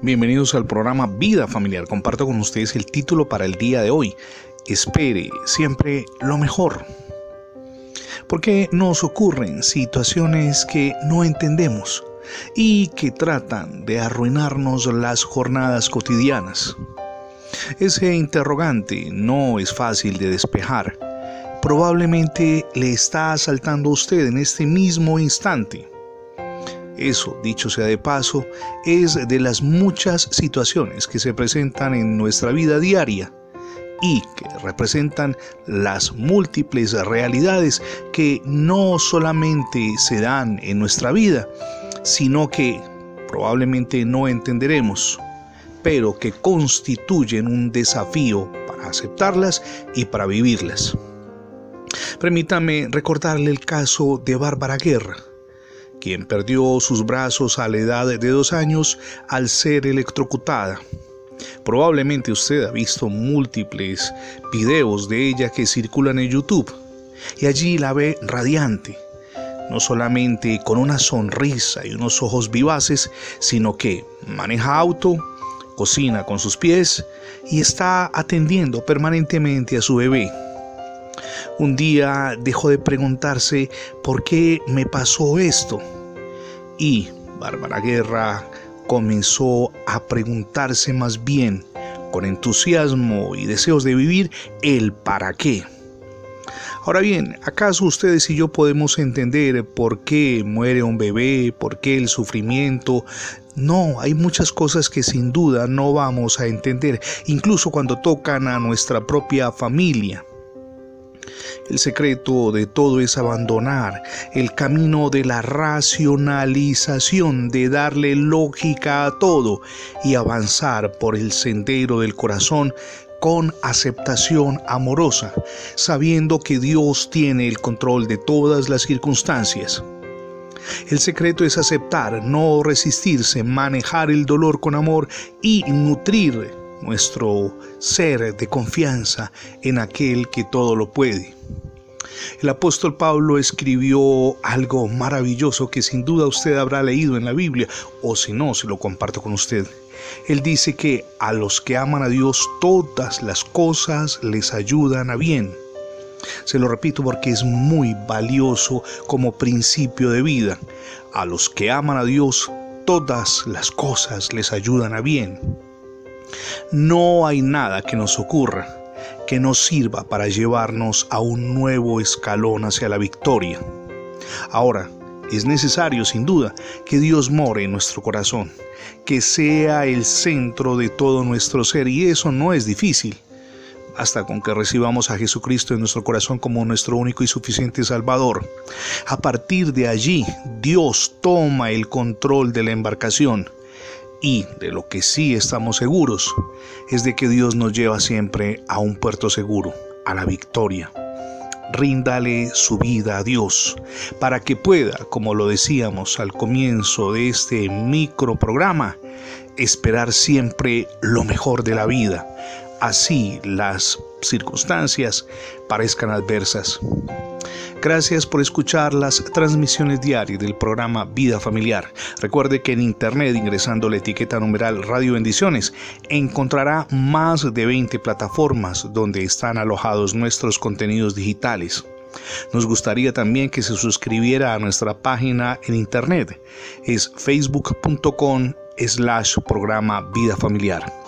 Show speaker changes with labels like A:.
A: Bienvenidos al programa Vida Familiar. Comparto con ustedes el título para el día de hoy. Espere siempre lo mejor. Porque nos ocurren situaciones que no entendemos y que tratan de arruinarnos las jornadas cotidianas. Ese interrogante no es fácil de despejar. Probablemente le está asaltando a usted en este mismo instante. Eso, dicho sea de paso, es de las muchas situaciones que se presentan en nuestra vida diaria y que representan las múltiples realidades que no solamente se dan en nuestra vida, sino que probablemente no entenderemos, pero que constituyen un desafío para aceptarlas y para vivirlas. Permítame recordarle el caso de Bárbara Guerra, quien perdió sus brazos a la edad de dos años al ser electrocutada. Probablemente usted ha visto múltiples videos de ella que circulan en YouTube y allí la ve radiante, no solamente con una sonrisa y unos ojos vivaces, sino que maneja auto, cocina con sus pies y está atendiendo permanentemente a su bebé. Un día dejó de preguntarse por qué me pasó esto. Y Bárbara Guerra comenzó a preguntarse más bien, con entusiasmo y deseos de vivir, el para qué. Ahora bien, ¿acaso ustedes y yo podemos entender por qué muere un bebé, por qué el sufrimiento? No, hay muchas cosas que sin duda no vamos a entender, incluso cuando tocan a nuestra propia familia. El secreto de todo es abandonar el camino de la racionalización, de darle lógica a todo y avanzar por el sendero del corazón con aceptación amorosa, sabiendo que Dios tiene el control de todas las circunstancias. El secreto es aceptar, no resistirse, manejar el dolor con amor y nutrir nuestro ser de confianza en aquel que todo lo puede. El apóstol Pablo escribió algo maravilloso que sin duda usted habrá leído en la Biblia, o si no, se lo comparto con usted. Él dice que a los que aman a Dios todas las cosas les ayudan a bien. Se lo repito porque es muy valioso como principio de vida. A los que aman a Dios todas las cosas les ayudan a bien. No hay nada que nos ocurra que nos sirva para llevarnos a un nuevo escalón hacia la victoria. Ahora, es necesario, sin duda, que Dios more en nuestro corazón, que sea el centro de todo nuestro ser, y eso no es difícil. Hasta con que recibamos a Jesucristo en nuestro corazón como nuestro único y suficiente Salvador. A partir de allí, Dios toma el control de la embarcación y de lo que sí estamos seguros es de que Dios nos lleva siempre a un puerto seguro, a la victoria. Ríndale su vida a Dios para que pueda, como lo decíamos al comienzo de este micro programa, esperar siempre lo mejor de la vida, así las circunstancias parezcan adversas. Gracias por escuchar las transmisiones diarias del programa Vida Familiar. Recuerde que en internet, ingresando la etiqueta numeral Radio Bendiciones, encontrará más de 20 plataformas donde están alojados nuestros contenidos digitales. Nos gustaría también que se suscribiera a nuestra página en internet. Es facebook.com slash programa Vida Familiar.